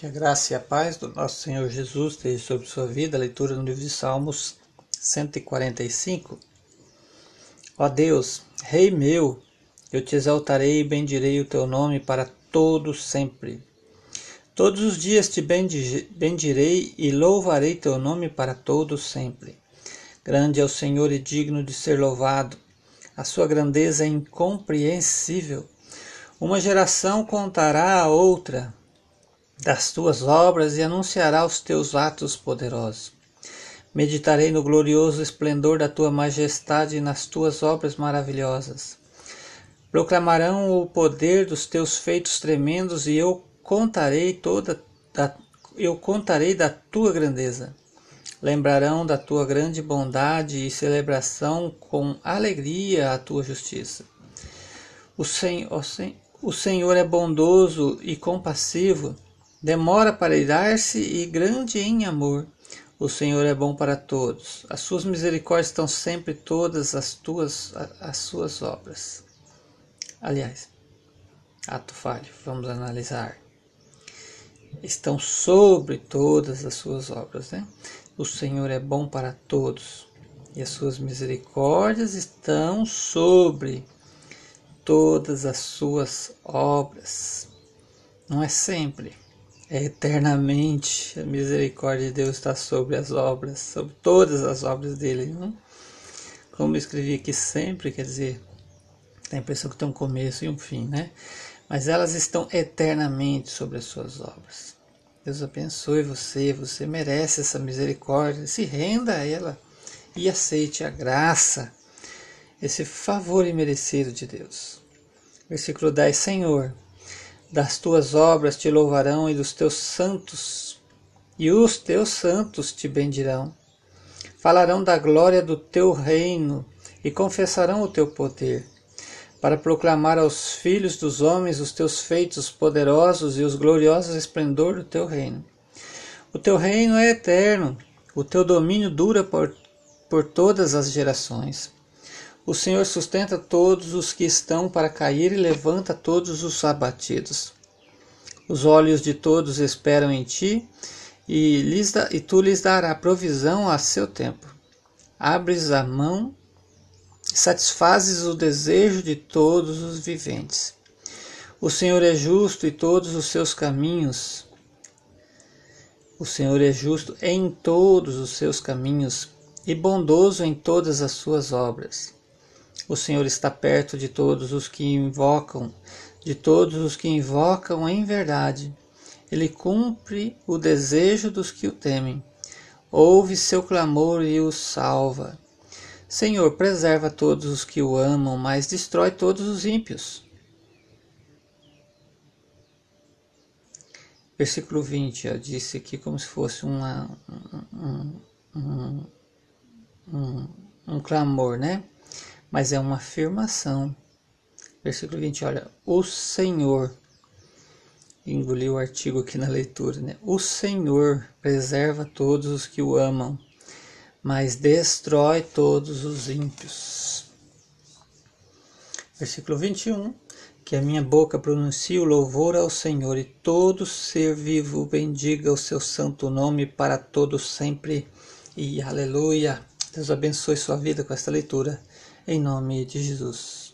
Que a graça e a paz do nosso Senhor Jesus esteja sobre sua vida. Leitura no livro de Salmos 145. Ó Deus, Rei meu, eu te exaltarei e bendirei o teu nome para todo sempre. Todos os dias te bendirei e louvarei teu nome para todo sempre. Grande é o Senhor e digno de ser louvado. A sua grandeza é incompreensível. Uma geração contará a outra das tuas obras e anunciará os teus atos poderosos. Meditarei no glorioso esplendor da tua majestade e nas tuas obras maravilhosas. Proclamarão o poder dos teus feitos tremendos e eu contarei toda da, eu contarei da tua grandeza. Lembrarão da tua grande bondade e celebração com alegria a tua justiça. O o Senhor é bondoso e compassivo, demora para irar-se e grande em amor. O Senhor é bom para todos. As suas misericórdias estão sempre todas as tuas as suas obras. Aliás, ato falho, vamos analisar. Estão sobre todas as suas obras, né? O Senhor é bom para todos e as suas misericórdias estão sobre todas as suas obras. Não é sempre, eternamente. A misericórdia de Deus está sobre as obras, sobre todas as obras dele. Não? Como eu escrevi aqui sempre, quer dizer, tem a impressão que tem um começo e um fim, né? Mas elas estão eternamente sobre as suas obras. Deus abençoe você, você merece essa misericórdia. Se renda a ela e aceite a graça esse favor imerecido de Deus. Versículo 10: Senhor, das tuas obras te louvarão e dos teus santos, e os teus santos te bendirão. Falarão da glória do teu reino e confessarão o teu poder, para proclamar aos filhos dos homens os teus feitos poderosos e os gloriosos esplendor do teu reino. O teu reino é eterno, o teu domínio dura por, por todas as gerações. O Senhor sustenta todos os que estão para cair e levanta todos os abatidos. Os olhos de todos esperam em ti, e, lhes da, e tu lhes dará provisão a seu tempo. Abres a mão, satisfazes o desejo de todos os viventes. O Senhor é justo e todos os seus caminhos. O Senhor é justo em todos os seus caminhos e bondoso em todas as suas obras. O Senhor está perto de todos os que invocam, de todos os que invocam em verdade. Ele cumpre o desejo dos que o temem. Ouve seu clamor e os salva. Senhor, preserva todos os que o amam, mas destrói todos os ímpios. Versículo 20, eu disse aqui como se fosse uma, um, um, um, um clamor, né? Mas é uma afirmação. Versículo 20, olha, o Senhor, engoli o artigo aqui na leitura, né? O Senhor preserva todos os que o amam, mas destrói todos os ímpios. Versículo 21, que a minha boca pronuncie o louvor ao Senhor e todo ser vivo bendiga o seu santo nome para todos sempre. E aleluia. Deus abençoe sua vida com esta leitura em nome de Jesus.